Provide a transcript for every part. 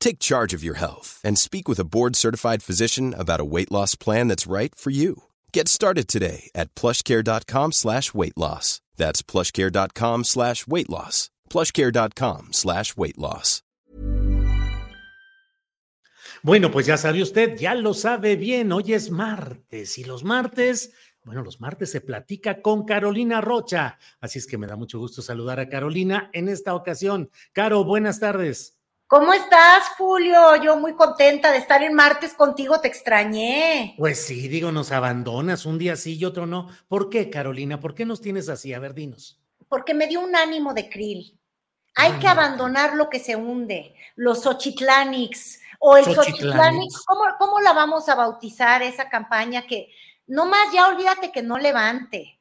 Take charge of your health and speak with a board-certified physician about a weight loss plan that's right for you. Get started today at plushcare.com slash weight loss. That's plushcare.com slash weight loss. plushcare.com slash weight loss. Bueno, pues ya sabe usted, ya lo sabe bien, hoy es martes y los martes, bueno, los martes se platica con Carolina Rocha, así es que me da mucho gusto saludar a Carolina en esta ocasión. Caro, buenas tardes. ¿Cómo estás, Julio? Yo muy contenta de estar en martes contigo, te extrañé. Pues sí, digo, nos abandonas un día sí y otro no. ¿Por qué, Carolina? ¿Por qué nos tienes así? A ver, dinos. Porque me dio un ánimo de krill. Hay que abandonar lo que se hunde, los Xochitlanix o el Xochitlanix. ¿Cómo, ¿Cómo la vamos a bautizar esa campaña que no más ya olvídate que no levante?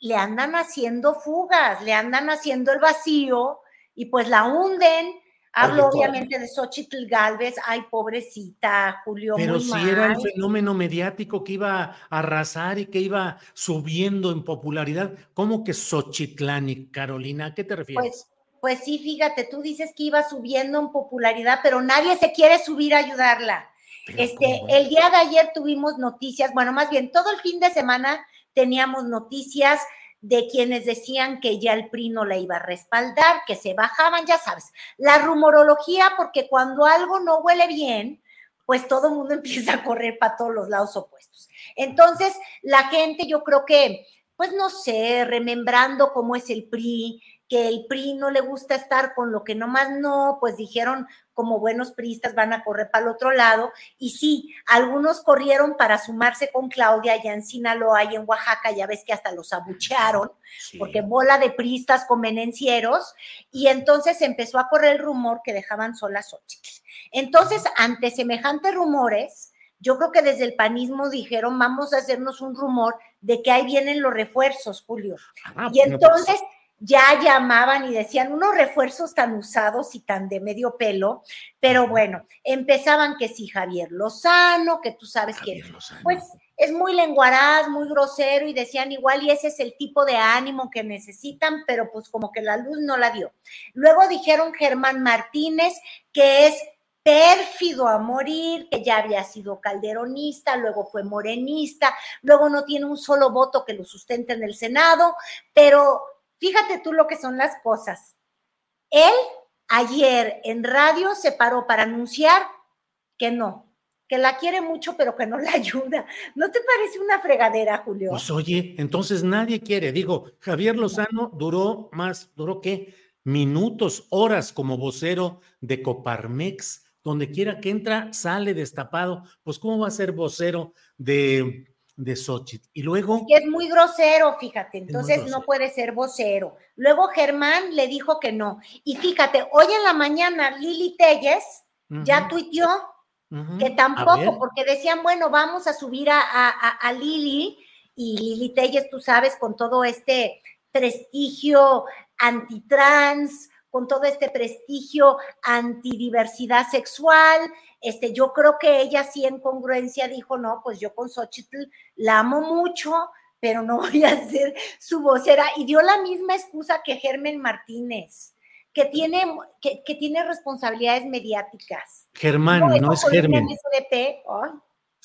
Le andan haciendo fugas, le andan haciendo el vacío y pues la hunden Hablo obviamente de Xochitl Galvez, ay, pobrecita, Julio. Pero si era el fenómeno mediático que iba a arrasar y que iba subiendo en popularidad, ¿cómo que Xochitlani, Carolina? ¿A qué te refieres? Pues, pues sí, fíjate, tú dices que iba subiendo en popularidad, pero nadie se quiere subir a ayudarla. este, el día de ayer tuvimos noticias, bueno, más bien todo el fin de semana teníamos noticias de quienes decían que ya el PRI no la iba a respaldar, que se bajaban, ya sabes, la rumorología, porque cuando algo no huele bien, pues todo el mundo empieza a correr para todos los lados opuestos. Entonces, la gente, yo creo que, pues no sé, remembrando cómo es el PRI, que el PRI no le gusta estar con lo que nomás no, pues dijeron como buenos priistas van a correr para el otro lado. Y sí, algunos corrieron para sumarse con Claudia allá en Sinaloa y en Oaxaca, ya ves que hasta los abuchearon, porque bola de priistas convenencieros, y entonces empezó a correr el rumor que dejaban solas ocho. Entonces, ante semejantes rumores, yo creo que desde el panismo dijeron, vamos a hacernos un rumor de que ahí vienen los refuerzos, Julio. Ah, y pues entonces ya llamaban y decían unos refuerzos tan usados y tan de medio pelo, pero bueno, empezaban que sí, Javier Lozano, que tú sabes que pues es muy lenguaraz, muy grosero y decían igual y ese es el tipo de ánimo que necesitan, pero pues como que la luz no la dio. Luego dijeron Germán Martínez, que es pérfido a morir, que ya había sido calderonista, luego fue morenista, luego no tiene un solo voto que lo sustente en el Senado, pero Fíjate tú lo que son las cosas. Él ayer en radio se paró para anunciar que no, que la quiere mucho, pero que no la ayuda. ¿No te parece una fregadera, Julio? Pues oye, entonces nadie quiere. Digo, Javier Lozano duró más, duró qué? Minutos, horas como vocero de Coparmex. Donde quiera que entra, sale destapado. Pues, ¿cómo va a ser vocero de de Xochitl. Y luego. Es muy grosero, fíjate, entonces no puede ser vocero. Luego Germán le dijo que no. Y fíjate, hoy en la mañana Lili Telles ya tuiteó que tampoco, porque decían, bueno, vamos a subir a, a, Lili y Lili Telles, tú sabes, con todo este prestigio antitrans, con todo este prestigio antidiversidad sexual, este, yo creo que ella sí en congruencia dijo, no, pues yo con Xochitl la amo mucho, pero no voy a ser su vocera. Y dio la misma excusa que Germán Martínez, que tiene, que, tiene responsabilidades mediáticas. Germán, no, es Germán.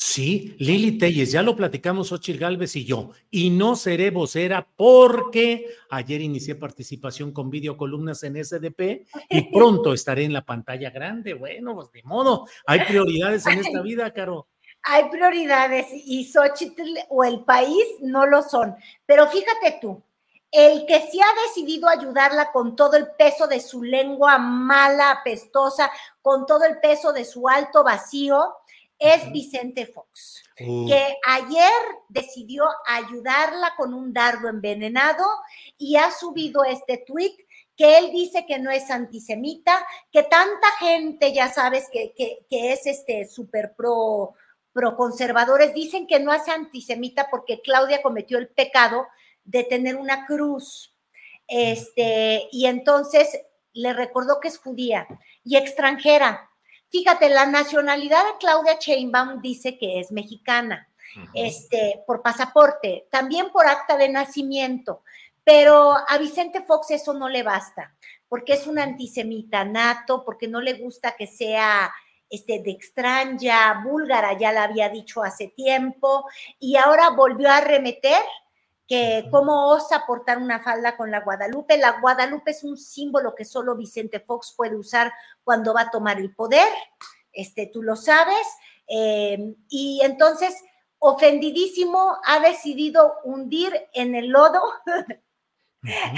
Sí, Lili Telles, ya lo platicamos Ochil Galvez y yo, y no seré vocera porque ayer inicié participación con videocolumnas en SDP y pronto estaré en la pantalla grande. Bueno, pues de modo, hay prioridades en esta vida, Caro. Hay prioridades y Xochitl o el país no lo son. Pero fíjate tú, el que sí ha decidido ayudarla con todo el peso de su lengua mala, apestosa, con todo el peso de su alto vacío, es Vicente Fox, uh. que ayer decidió ayudarla con un dardo envenenado y ha subido este tweet que él dice que no es antisemita, que tanta gente, ya sabes, que, es este súper pro, pro conservadores, dicen que no es antisemita porque Claudia cometió el pecado de tener una cruz. Este, y entonces le recordó que es judía y extranjera. Fíjate, la nacionalidad de Claudia Sheinbaum dice que es mexicana, este, por pasaporte, también por acta de nacimiento, pero a Vicente Fox eso no le basta, porque es un antisemita nato, porque no le gusta que sea este, de extraña, búlgara, ya la había dicho hace tiempo, y ahora volvió a arremeter que cómo osa portar una falda con la Guadalupe. La Guadalupe es un símbolo que solo Vicente Fox puede usar cuando va a tomar el poder, este, tú lo sabes, eh, y entonces, ofendidísimo, ha decidido hundir en el lodo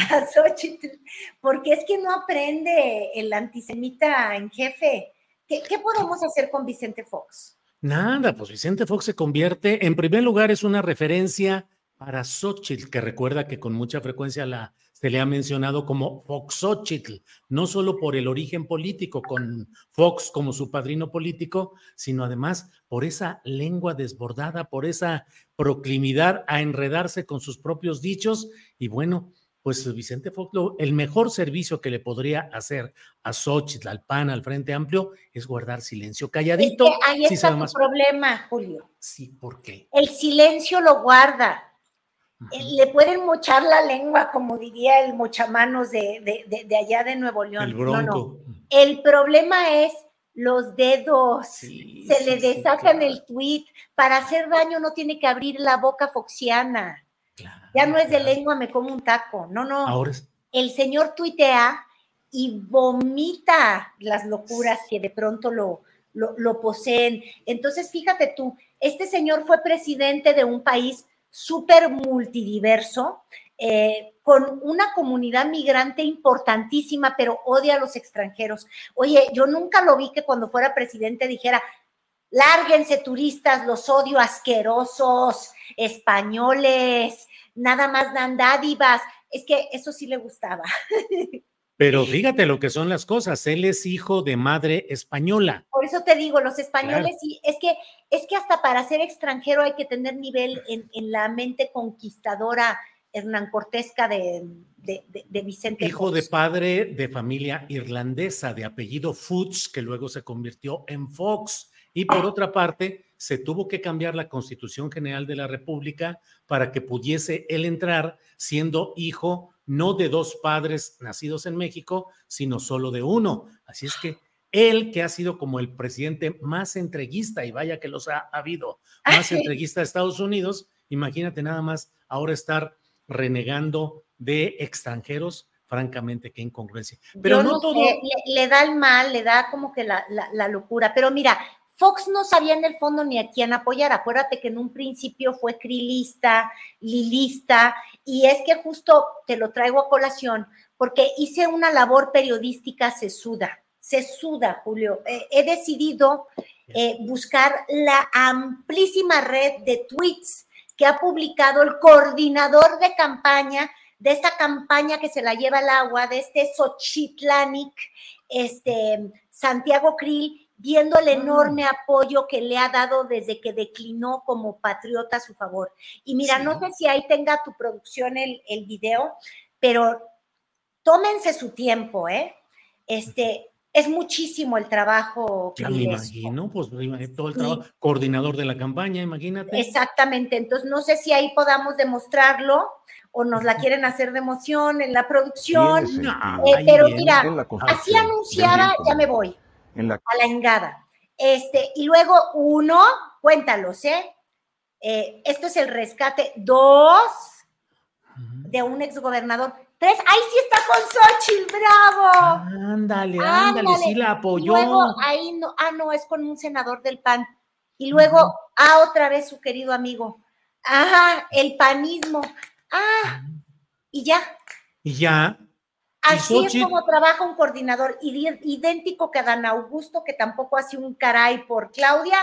a Xochitl, porque es que no aprende el antisemita en jefe. ¿Qué, ¿Qué podemos hacer con Vicente Fox? Nada, pues Vicente Fox se convierte, en primer lugar, es una referencia para Xochitl, que recuerda que con mucha frecuencia la, se le ha mencionado como Foxochitl, no solo por el origen político, con Fox como su padrino político, sino además por esa lengua desbordada, por esa proclimidad a enredarse con sus propios dichos. Y bueno, pues Vicente Fox, el mejor servicio que le podría hacer a Xochitl, al PAN, al Frente Amplio, es guardar silencio calladito. ahí está tu problema, Julio. Sí, ¿por qué? El silencio lo guarda le pueden mochar la lengua, como diría el mochamanos de, de, allá de Nuevo León. El bronco. El problema es los dedos. Se le desacan el tweet. Para hacer daño no tiene que abrir la boca foxiana. ya no es de lengua, me como un taco. No, no. Ahora El señor tuitea y vomita las locuras que de pronto lo, lo, lo poseen. Entonces, fíjate tú, este señor fue presidente de un país súper multidiverso, eh, con una comunidad migrante importantísima, pero odia a los extranjeros. Oye, yo nunca lo vi que cuando fuera presidente dijera, lárguense turistas, los odio asquerosos, españoles, nada más dan dádivas. Es que eso sí le gustaba. Pero fíjate lo que son las cosas, él es hijo de madre española. Por eso te digo, los españoles es que, es que hasta para ser extranjero hay que tener nivel en, la mente conquistadora Hernán Cortesca de, de, Vicente. Hijo de padre de familia irlandesa, de apellido Foods, que luego se convirtió en Fox. Y por otra parte, se tuvo que cambiar la Constitución General de la República para que pudiese él entrar siendo hijo no de dos padres nacidos en México, sino solo de uno. Así es que él, que ha sido como el presidente más entreguista, y vaya que los ha, habido, más entreguista de Estados Unidos, imagínate nada más ahora estar renegando de extranjeros, francamente, qué incongruencia. Pero no, todo. le, da el mal, le da como que la, la locura. Pero mira, Fox no sabía en el fondo ni a quién apoyar. Acuérdate que en un principio fue crilista, lilista, y es que justo te lo traigo a colación porque hice una labor periodística sesuda, sesuda, Julio. Eh, he decidido eh, buscar la amplísima red de tweets que ha publicado el coordinador de campaña de esta campaña que se la lleva al agua, de este Xochitlanic, este Santiago Krill, viendo el enorme apoyo que le ha dado desde que declinó como patriota a su favor. Y mira, no sé si ahí tenga tu producción el, el video, pero tómense su tiempo, ¿eh? Este, es muchísimo el trabajo. Ya me imagino, pues todo el trabajo, coordinador de la campaña, imagínate. Exactamente, entonces no sé si ahí podamos demostrarlo o nos la quieren hacer de emoción en la producción, eh, pero mira, así anunciada, ya me voy a la engada. Este, y luego uno, cuéntalos, ¿eh? ¿eh? esto es el rescate. Dos, de un exgobernador. Tres, ahí sí está con Xochitl, bravo. Ándale, ándale, sí la apoyó. Luego, ahí no, ah, no, es con un senador del PAN. Y luego, ah, otra vez su querido amigo. Ajá, el panismo. Ah, y ya. Y ya. Así es como trabaja un coordinador idéntico que Dan Augusto, que tampoco hace un caray por Claudia.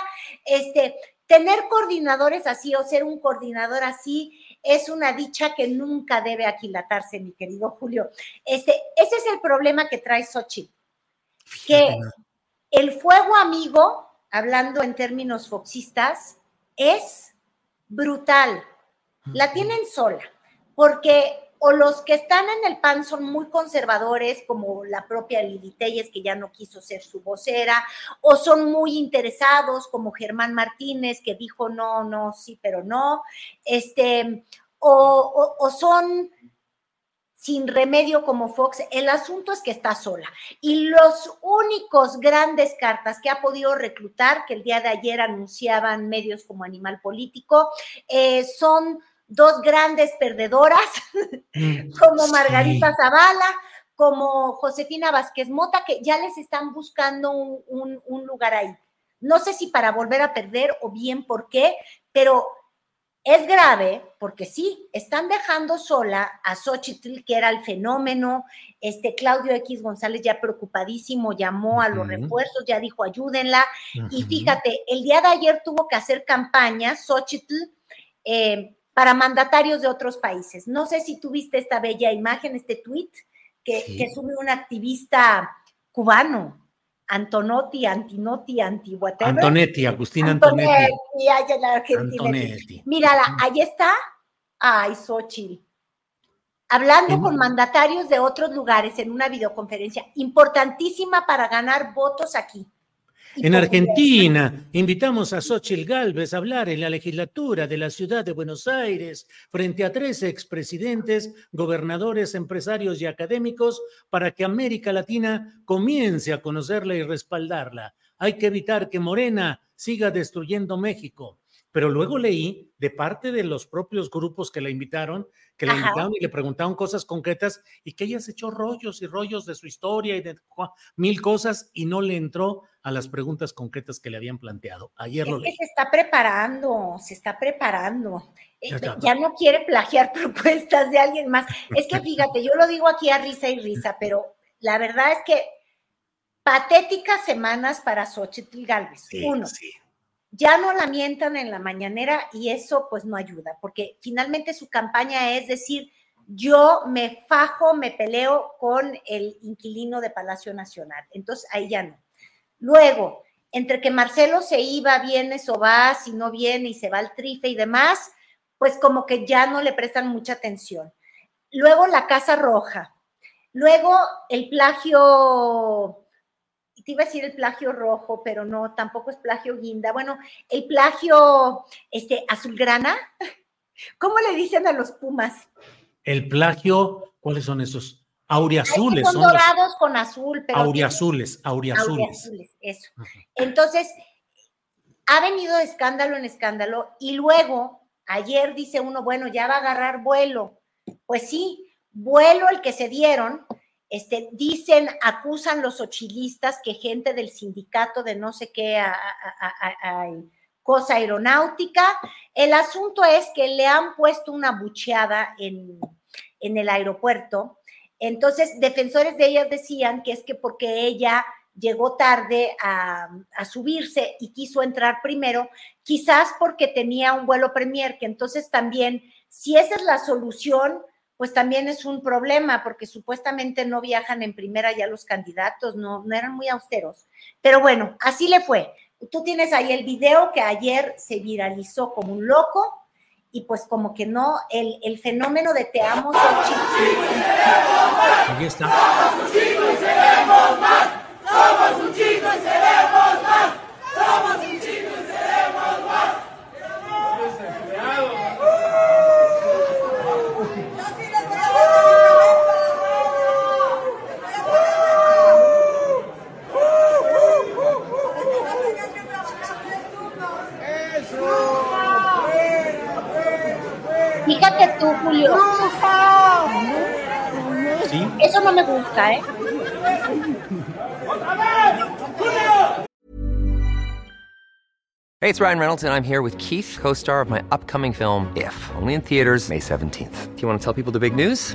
Este, tener coordinadores así o ser un coordinador así es una dicha que nunca debe aquilatarse, mi querido Julio. Este, ese es el problema que trae Xochitl. Que el fuego amigo, hablando en términos foxistas, es brutal. La tienen sola, porque o los que están en el PAN son muy conservadores, como la propia Lili que ya no quiso ser su vocera, o son muy interesados, como Germán Martínez, que dijo no, no, sí, pero no, este, o, o son sin remedio como Fox, el asunto es que está sola. Y los únicos grandes cartas que ha podido reclutar, que el día de ayer anunciaban medios como Animal Político, eh, son dos grandes perdedoras, mm, como Margarita Zavala, como Josefina Vázquez Mota, que ya les están buscando un, un lugar ahí. No sé si para volver a perder o bien por qué, pero es grave porque sí, están dejando sola a Xochitl, que era el fenómeno. Este Claudio X González ya preocupadísimo llamó a los refuerzos, ya dijo ayúdenla. Y fíjate, el día de ayer tuvo que hacer campaña Xochitl eh, para mandatarios de otros países. No sé si tuviste esta bella imagen, este tweet que, que sube un activista cubano. Antonotti, Antinotti, Anti whatever. Antonetti, Agustín Antonetti. Antonetti, Antonetti. Mírala, ahí está. Ay, Xochitl. Hablando con mandatarios de otros lugares en una videoconferencia importantísima para ganar votos aquí. En Argentina, invitamos a Xochitl Galvez a hablar en la legislatura de la ciudad de Buenos Aires frente a tres expresidentes, gobernadores, empresarios y académicos para que América Latina comience a conocerla y respaldarla. Hay que evitar que Morena siga destruyendo México. Pero luego leí de parte de los propios grupos que la invitaron, que la invitaron y le preguntaron cosas concretas y que ella se echó rollos y rollos de su historia y de mil cosas y no le entró a las preguntas concretas que le habían planteado. Ayer lo leí. se está preparando, se está preparando. Eh, ya, no quiere plagiar propuestas de alguien más. Es que fíjate, yo lo digo aquí a risa y risa, pero la verdad es que patéticas semanas para Xochitl Galvez. Uno. Ya no la mientan en la mañanera y eso pues no ayuda, porque finalmente su campaña es decir, yo me fajo, me peleo con el inquilino de Palacio Nacional. Entonces ahí ya no. Luego, entre que Marcelo se iba, viene, o va, si no viene y se va al trife y demás, pues como que ya no le prestan mucha atención. Luego la Casa Roja. Luego el plagio, te iba a decir el plagio rojo, pero no, tampoco es plagio guinda. Bueno, el plagio este, azulgrana. ¿Cómo le dicen a los Pumas? El plagio, ¿cuáles son esos? Auriazules. Son, dorados con azul, pero. Auriazules, auriazules. eso. Entonces, ha venido de escándalo en escándalo y luego, ayer dice uno, bueno, ya va a agarrar vuelo. Pues sí, vuelo el que se dieron. Este, dicen, acusan los ochilistas que gente del sindicato de no sé qué cosa aeronáutica. El asunto es que le han puesto una bucheada en, en el aeropuerto entonces, defensores de ella decían que es que porque ella llegó tarde a, subirse y quiso entrar primero, quizás porque tenía un vuelo premier, que entonces también, si esa es la solución, pues también es un problema, porque supuestamente no viajan en primera ya los candidatos, no, no eran muy austeros. Pero bueno, así le fue. Tú tienes ahí el video que ayer se viralizó como un loco y pues como que no, el, el fenómeno de te amo soy Aquí está. Somos un chico y seremos más. Somos un chico y seremos Fíjate tú, Julio. ¿Sí? Eso no me gusta, ¿eh? Hey, it's Ryan Reynolds, and I'm here with Keith, co star of my upcoming film, If, only in theaters, May 17th. Do you want to tell people the big news?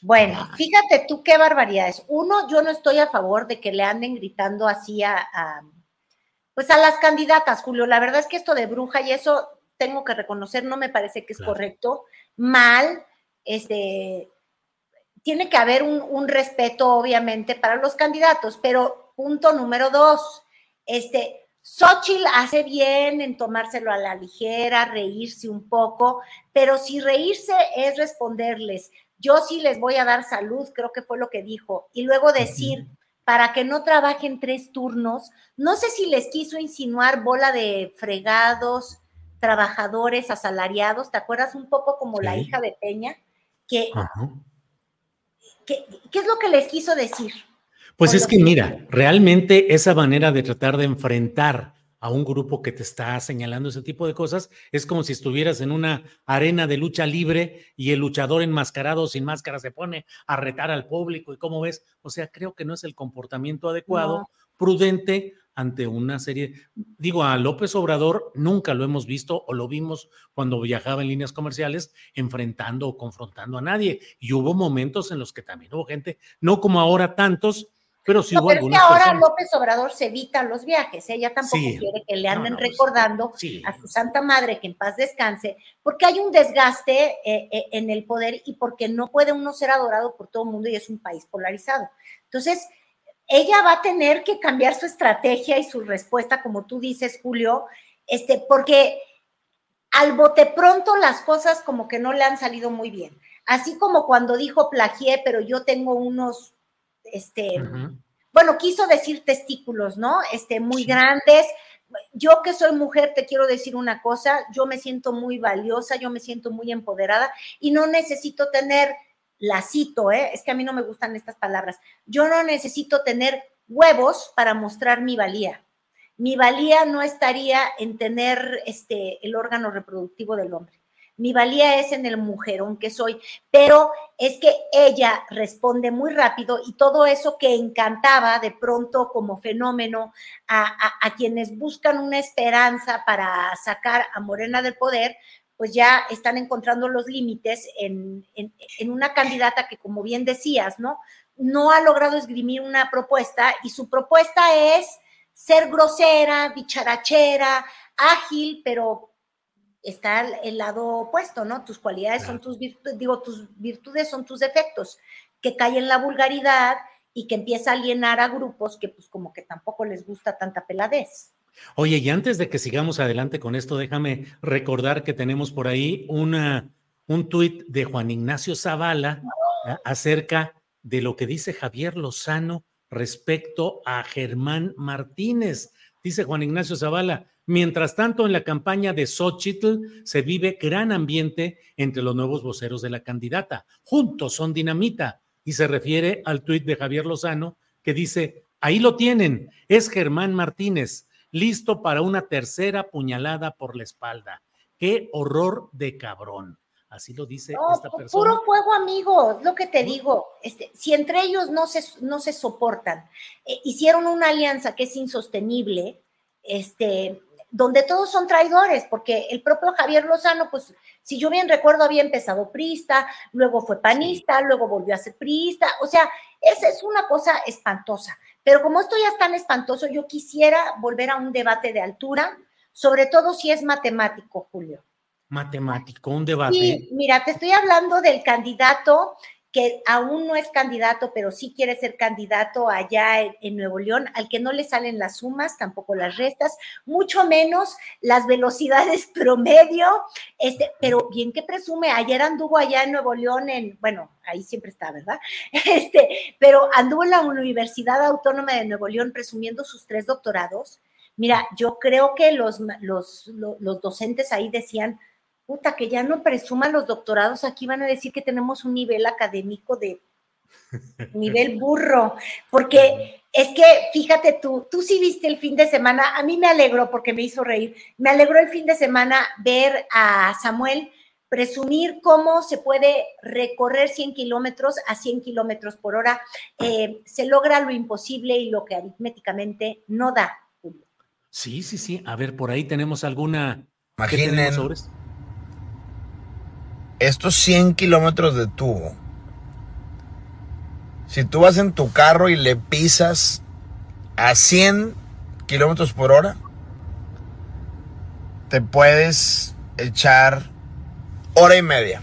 Bueno, fíjate tú qué barbaridades. Uno, yo no estoy a favor de que le anden gritando así a, a, pues a las candidatas, Julio. La verdad es que esto de bruja y eso tengo que reconocer, no me parece que es Claro. correcto. Mal, este, tiene que haber un, un respeto, obviamente, para los candidatos, pero punto número dos, este, Xochitl hace bien en tomárselo a la ligera, reírse un poco, pero si reírse es responderles, yo sí les voy a dar salud, creo que fue lo que dijo, y luego decir, para que no trabajen tres turnos, no sé si les quiso insinuar bola de fregados, trabajadores asalariados, ¿te acuerdas un poco como la hija de Peña? Que, Ajá. ¿Qué es lo que les quiso decir? Pues es que mira, realmente esa manera de tratar de enfrentar a un grupo que te está señalando ese tipo de cosas es como si estuvieras en una arena de lucha libre y el luchador enmascarado sin máscara se pone a retar al público y cómo ves, o sea, creo que no es el comportamiento adecuado, No. prudente ante una serie, digo, a López Obrador nunca lo hemos visto o lo vimos cuando viajaba en líneas comerciales enfrentando o confrontando a nadie y hubo momentos en los que también hubo gente, no como ahora tantos, pero sí No, hubo pero es que algunas ahora personas. López Obrador se evita los viajes, ella tampoco Sí. quiere que le anden no, pues, recordando sí. a su santa madre que en paz descanse, porque hay un desgaste eh, eh, en el poder y porque no puede uno ser adorado por todo el mundo y es un país polarizado. Entonces, ella va a tener que cambiar su estrategia y su respuesta, como tú dices, Julio, este, porque al bote pronto las cosas como que no le han salido muy bien. Así como cuando dijo plagié, pero yo tengo unos, este, bueno, quiso decir testículos, ¿no? Este, muy grandes. Yo que soy mujer, te quiero decir una cosa, yo me siento muy valiosa, yo me siento muy empoderada y no necesito tener, la cito, ¿eh? es que a mí no me gustan estas palabras, yo no necesito tener huevos para mostrar mi valía. Mi valía no estaría en tener este, el órgano reproductivo del hombre. Mi valía es en el mujerón que soy, pero es que ella responde muy rápido y todo eso que encantaba de pronto como fenómeno a, a- a quienes buscan una esperanza para sacar a Morena del poder, pues ya están encontrando los límites en, en- en una candidata que, como bien decías, ¿no? No ha logrado esgrimir una propuesta y su propuesta es ser grosera, bicharachera, ágil, pero está el, el lado opuesto, ¿no? Tus cualidades son tus virtudes, digo, tus virtudes son tus defectos, que cae en la vulgaridad y que empieza a alienar a grupos que pues como que tampoco les gusta tanta peladez. Oye, y antes de que sigamos adelante con esto, déjame recordar que tenemos por ahí una, un tuit de Juan Ignacio Zavala acerca de lo que dice Javier Lozano respecto a Germán Martínez. Dice Juan Ignacio Zavala, mientras tanto en la campaña de Xochitl se vive gran ambiente entre los nuevos voceros de la candidata. Juntos son dinamita. Y se refiere al tuit de Javier Lozano que dice, ahí lo tienen, es Germán Martínez listo para una tercera puñalada por la espalda. Qué horror de cabrón. Así lo dice no, esta persona. Puro fuego, amigo, es lo que te digo. Este, si entre ellos no se, no se soportan, eh, hicieron una alianza que es insostenible, este, donde todos son traidores, porque el propio Javier Lozano, pues, si yo bien recuerdo, había empezado priista, luego fue panista, luego volvió a ser priista, o sea, esa es una cosa espantosa. Pero como esto ya es tan espantoso, yo quisiera volver a un debate de altura, sobre todo si es matemático, Julio. Matemático, un debate. Sí, mira, te estoy hablando del candidato que aún no es candidato, pero sí quiere ser candidato allá en, Nuevo León, al que no le salen las sumas, tampoco las restas, mucho menos las velocidades promedio, este, pero bien que presume, ayer anduvo allá en Nuevo León, en, bueno, ahí siempre está, ¿verdad? Este, pero anduvo en la Universidad Autónoma de Nuevo León presumiendo sus tres doctorados. Mira, yo creo que los, los, los docentes ahí decían, puta, que ya no presuman los doctorados, aquí van a decir que tenemos un nivel académico de nivel burro, porque es que, fíjate tú, tú sí viste el fin de semana, a mí me alegró porque me hizo reír, me alegró el fin de semana ver a Samuel presumir cómo se puede recorrer 100 kilómetros a 100 kilómetros por hora. Eh, se logra lo imposible y lo que aritméticamente no da. Sí, sí, sí. A ver, por ahí tenemos alguna... Imaginen, estos 100 kilómetros de tubo, si tú vas en tu carro y le pisas a 100 kilómetros por hora, te puedes echar hora y media.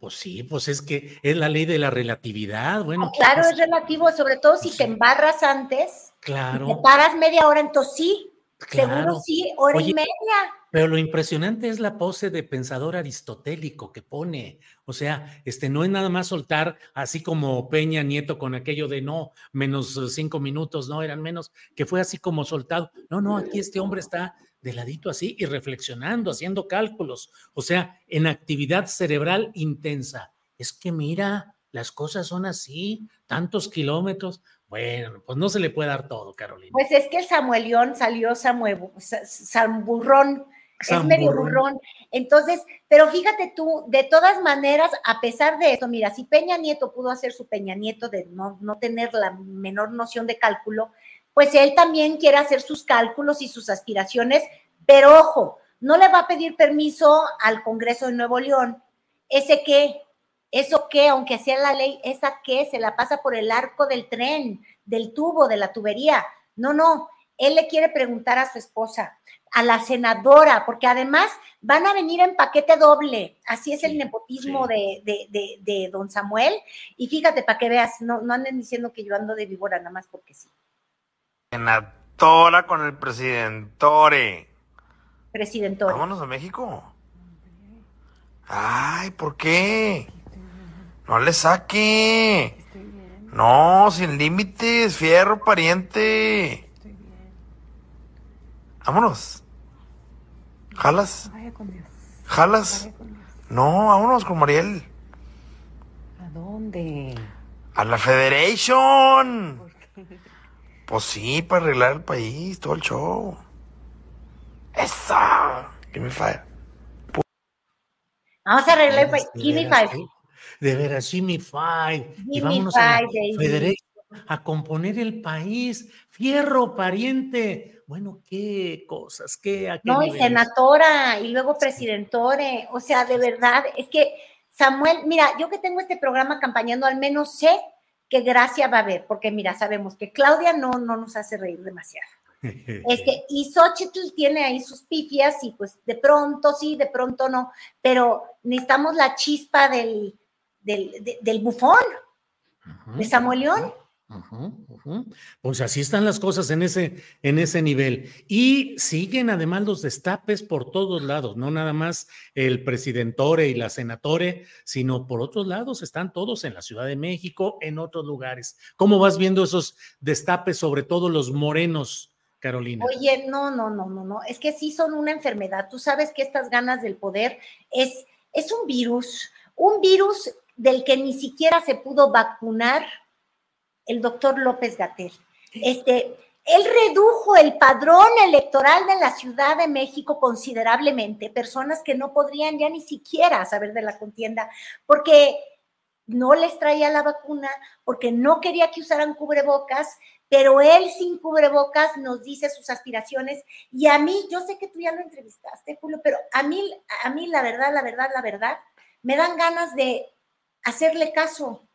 pues sí, pues es que es la ley de la relatividad. Bueno, claro, pues es relativo, sobre todo si te embarras antes. Claro. te paras media hora, entonces sí, seguro sí, hora y media. Pero lo impresionante es la pose de pensador aristotélico que pone. O sea, este no es nada más soltar así como Peña Nieto con aquello de no, menos eh, cinco minutos, no, eran menos, que fue así como soltado. No, no, aquí este hombre está de ladito así y reflexionando, haciendo cálculos. O sea, en actividad cerebral intensa. Es que mira, las cosas son así, tantos kilómetros. Bueno, pues no se le puede dar todo, Carolina. Pues es que Samuelión salió Samuel, Burrón es medio burrón. Entonces, pero fíjate tú, de todas maneras, a pesar de eso, mira, si Peña Nieto pudo hacer su Peña Nieto de no, no tener la menor noción de cálculo, pues él también quiere hacer sus cálculos y sus aspiraciones, pero ojo, no le va a pedir permiso al Congreso de Nuevo León. ¿Ese qué? ¿Eso qué? Aunque sea la ley, ¿esa qué? Se la pasa por el arco del tren, del tubo, de la tubería. No, no, él le quiere preguntar a su esposa, a la senadora, porque además van a venir en paquete doble. Así es el nepotismo de, de, don Samuel. Y fíjate, para que veas, no, no anden diciendo que yo ando de víbora, nada más porque sí. Senadora con el presidentore. Presidentore. Vámonos a México. Ay, ¿por qué? No le saque. No, sin límites, fierro, pariente. Vámonos. ¿Jalas? ¿Jalas? No, vámonos con Mariel. ¿A dónde? A la Federation. Pues sí, para arreglar el país, todo el show. ¡Esa! Give me five. Vamos a arreglar el país. Give me five. De me five. y vámonos a la Federation a componer el país. Fierro, pariente bueno, qué cosas, qué... no, y senatora, y luego presidentore, o sea, de verdad, es que Samuel, mira, yo que tengo este programa campañando, al menos sé qué gracia va a haber, porque mira, sabemos que Claudia no, no nos hace reír demasiado. Este, y Xochitl tiene ahí sus pifias y pues de pronto sí, de pronto no, pero necesitamos la chispa del, del, bufón, de Samuel León. Pues así están las cosas en ese, en ese nivel. Y siguen además los destapes por todos lados, no nada más el presidentore y la senatore, sino por otros lados están todos en la Ciudad de México, en otros lugares. ¿Cómo vas viendo esos destapes, sobre todo los morenos, Carolina? Oye, no, no, no, no, no, es que sí son una enfermedad. Tú sabes que estas ganas del poder es, es un virus, un virus del que ni siquiera se pudo vacunar el doctor López Gatel. Este, él redujo el padrón electoral de la Ciudad de México considerablemente, personas que no podrían ya ni siquiera saber de la contienda, porque no les traía la vacuna, porque no quería que usaran cubrebocas, pero él sin cubrebocas nos dice sus aspiraciones y a mí, yo sé que tú ya lo entrevistaste, Julio, pero a mí, a mí la verdad, la verdad, la verdad, me dan ganas de hacerle caso.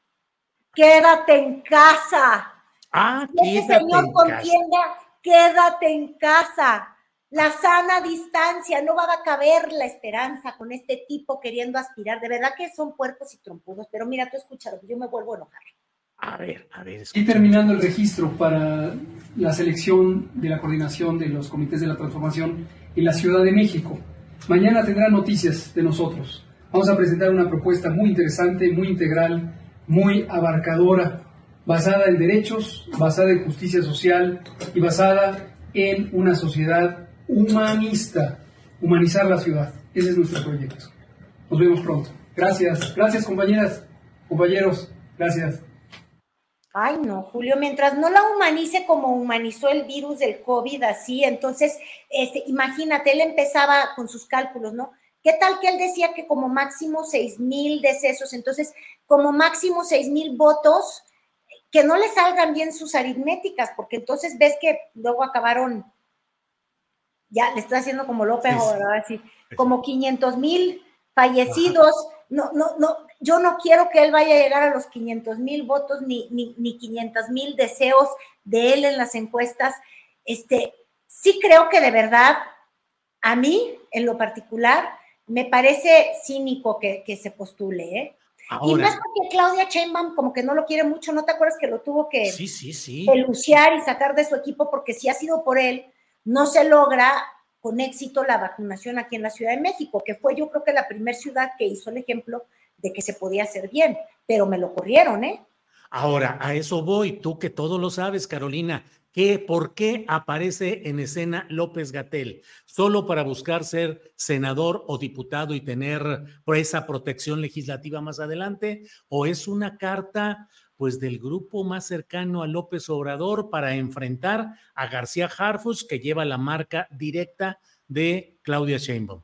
Quédate en casa. Ah, ese señor contienda, quédate en casa. La sana distancia, no va a caber la esperanza con este tipo queriendo aspirar. De verdad que son puercos y trompudos, pero mira, tú escúchalo, yo me vuelvo a enojar. A ver, a ver. Y terminando el registro para la selección de la coordinación de los comités de la transformación en la Ciudad de México. Mañana tendrán noticias de nosotros. Vamos a presentar una propuesta muy interesante, muy integral, muy abarcadora, basada en derechos, basada en justicia social y basada en una sociedad humanista, humanizar la ciudad. Ese es nuestro proyecto. Nos vemos pronto. Gracias, gracias compañeras, compañeros, gracias. Ay, no, Julio, mientras no la humanice como humanizó el virus del COVID, así, entonces, este, imagínate, él empezaba con sus cálculos, ¿no? ¿Qué tal que él decía que como máximo seis mil decesos, entonces, como máximo seis mil votos, que no le salgan bien sus aritméticas, porque entonces ves que luego acabaron, ya le estoy haciendo como López, ¿verdad? Así, como 500 mil fallecidos. No, no, no, yo no quiero que él vaya a llegar a los 500 mil votos ni, ni, ni 500 mil deseos de él en las encuestas. Este, sí creo que de verdad, a mí, en lo particular, me parece cínico que, que se postule, ¿eh? Y más porque Claudia Sheinbaum como que no lo quiere mucho, ¿no te acuerdas que lo tuvo que sí, sí, sí. y sacar de su equipo? Porque si ha sido por él, no se logra con éxito la vacunación aquí en la Ciudad de México, que fue yo creo que la primera ciudad que hizo el ejemplo de que se podía hacer bien, pero me lo corrieron, ¿eh? Ahora, a eso voy, tú que todo lo sabes, Carolina, ¿qué, ¿por qué aparece en escena López Gatel? ¿Solo para buscar ser senador o diputado y tener esa protección legislativa más adelante? ¿O es una carta pues del grupo más cercano a López Obrador para enfrentar a García Harfus, que lleva la marca directa de Claudia Sheinbaum?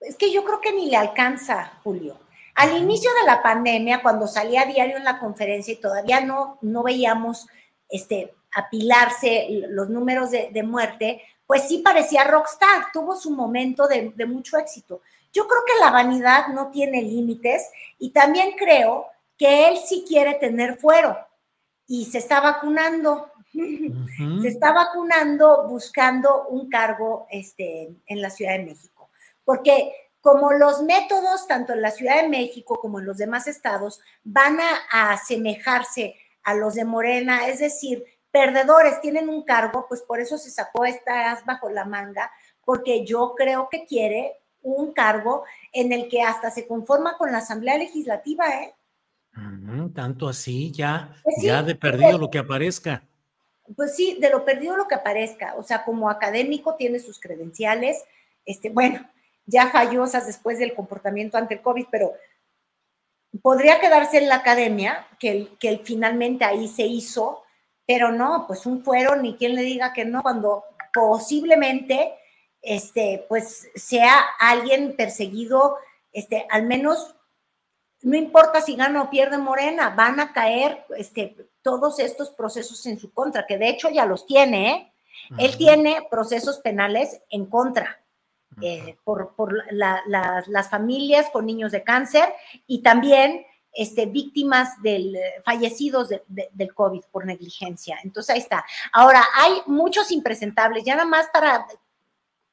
Es que yo creo que ni le alcanza, Julio. Al inicio de la pandemia, cuando salía a diario en la conferencia y todavía no, no veíamos este, apilarse los números de, muerte, pues sí parecía rockstar, tuvo su momento de, de mucho éxito. Yo creo que la vanidad no tiene límites y también creo que él sí quiere tener fuero y se está vacunando. Se está vacunando buscando un cargo este, en la Ciudad de México. Porque como los métodos, tanto en la Ciudad de México como en los demás estados, van a, asemejarse a los de Morena, es decir, perdedores tienen un cargo, pues por eso se sacó esta as bajo la manga, porque yo creo que quiere un cargo en el que hasta se conforma con la Asamblea Legislativa, ¿eh? tanto así, ya, pues ya de perdido lo que aparezca. Pues sí, de lo perdido lo que aparezca. O sea, como académico tiene sus credenciales, este, bueno, ya fallosas después del comportamiento ante el COVID, pero podría quedarse en la academia, que, que finalmente ahí se hizo, pero no, pues un fuero, ni quien le diga que no, cuando posiblemente, este, pues sea alguien perseguido, este, al menos, no importa si gana o pierde Morena, van a caer, este, todos estos procesos en su contra, que de hecho ya los tiene, ¿eh? Él tiene procesos penales en contra eh, por, las familias con niños de cáncer y también este, víctimas del, eh, fallecidos del COVID por negligencia. Entonces ahí está. Ahora, hay muchos impresentables, ya nada más para,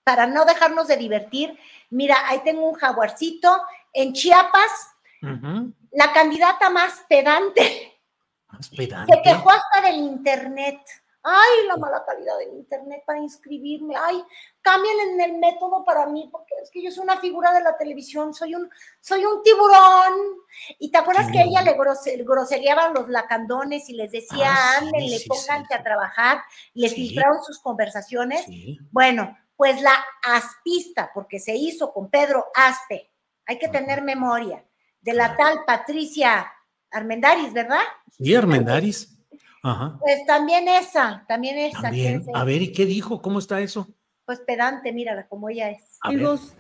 para no dejarnos de divertir. Mira, ahí tengo un jaguarcito. En Chiapas, la candidata más pedante, más pedante. se quejó hasta del internet ay, la mala calidad del internet para inscribirme, ay, cambien en el método para mí, porque es que yo soy una figura de la televisión, soy un, soy un tiburón. Y te acuerdas que ella le grosereaban los lacandones y les decía, ah, le pónganse a trabajar, les filtraron sus conversaciones. Bueno, pues la aspista, porque se hizo con Pedro Aspe, hay que tener memoria, de la tal Patricia Armendaris, ¿verdad? Sí, Armendaris. Ajá. Pues también esa, también esa. También. A ver, ¿y qué dijo? ¿Cómo está eso? Pues pedante, mírala, como ella es. Amigos,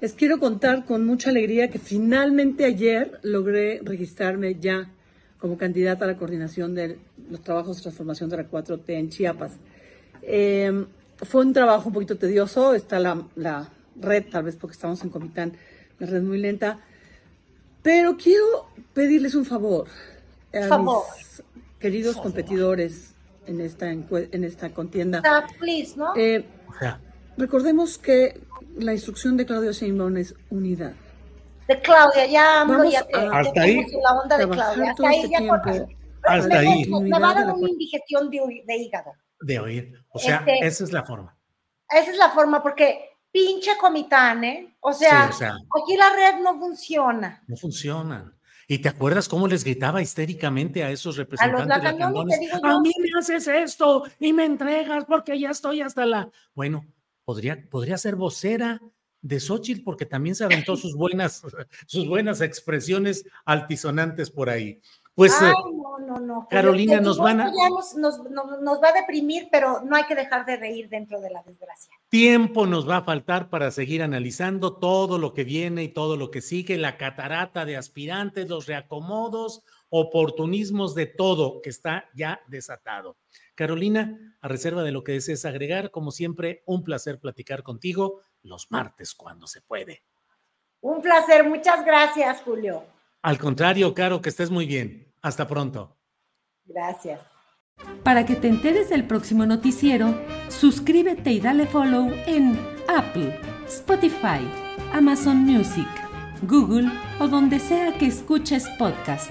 les quiero contar con mucha alegría que finalmente ayer logré registrarme ya como candidata a la coordinación de los trabajos de transformación de la 4T en Chiapas. Eh, fue un trabajo un poquito tedioso, está la, la red, tal vez porque estamos en Comitán, la red muy lenta, pero quiero pedirles un favor a Favor. mis queridos competidores en esta, en esta contienda. Please, ¿no? Eh, Recordemos que la instrucción de Claudio Sheinbaum es unidad. de Claudia, ya Vamos ya te, a- Hasta ahí. la onda de Claudia. Hasta todo ahí este ya tiempo. corta. Hasta me, ahí. Me, va a dar de una indigestión de, de hígado. de oír. O sea, Este- esa es la forma. Esa es la forma, porque pinche comitán, ¿eh? O sea, Sí, o sea. aquí la red no funciona. No funcionan. ¿Y te acuerdas cómo les gritaba histéricamente a esos representantes lacanones, lacandones? te digo. A mí me haces esto y me entregas porque ya estoy hasta la. Bueno, podría, podría ser vocera de Xochitl porque también se aventó sus buenas, sus buenas expresiones altisonantes por ahí. Pues Ay, eh, no, no, no. Julio, Carolina, nos van a- nos va a deprimir, pero no hay que dejar de reír dentro de la desgracia. tiempo nos va a faltar para seguir analizando todo lo que viene y todo lo que sigue, la catarata de aspirantes, los reacomodos, oportunismos de todo que está ya desatado. Carolina, a reserva de lo que desees agregar, como siempre, un placer platicar contigo los martes cuando se puede. Un placer, muchas gracias, Julio. Al contrario, Caro, que estés muy bien. Hasta pronto. Gracias. Para que te enteres del próximo noticiero, suscríbete y dale follow en Apple, Spotify, Amazon Music, Google o donde sea que escuches podcast.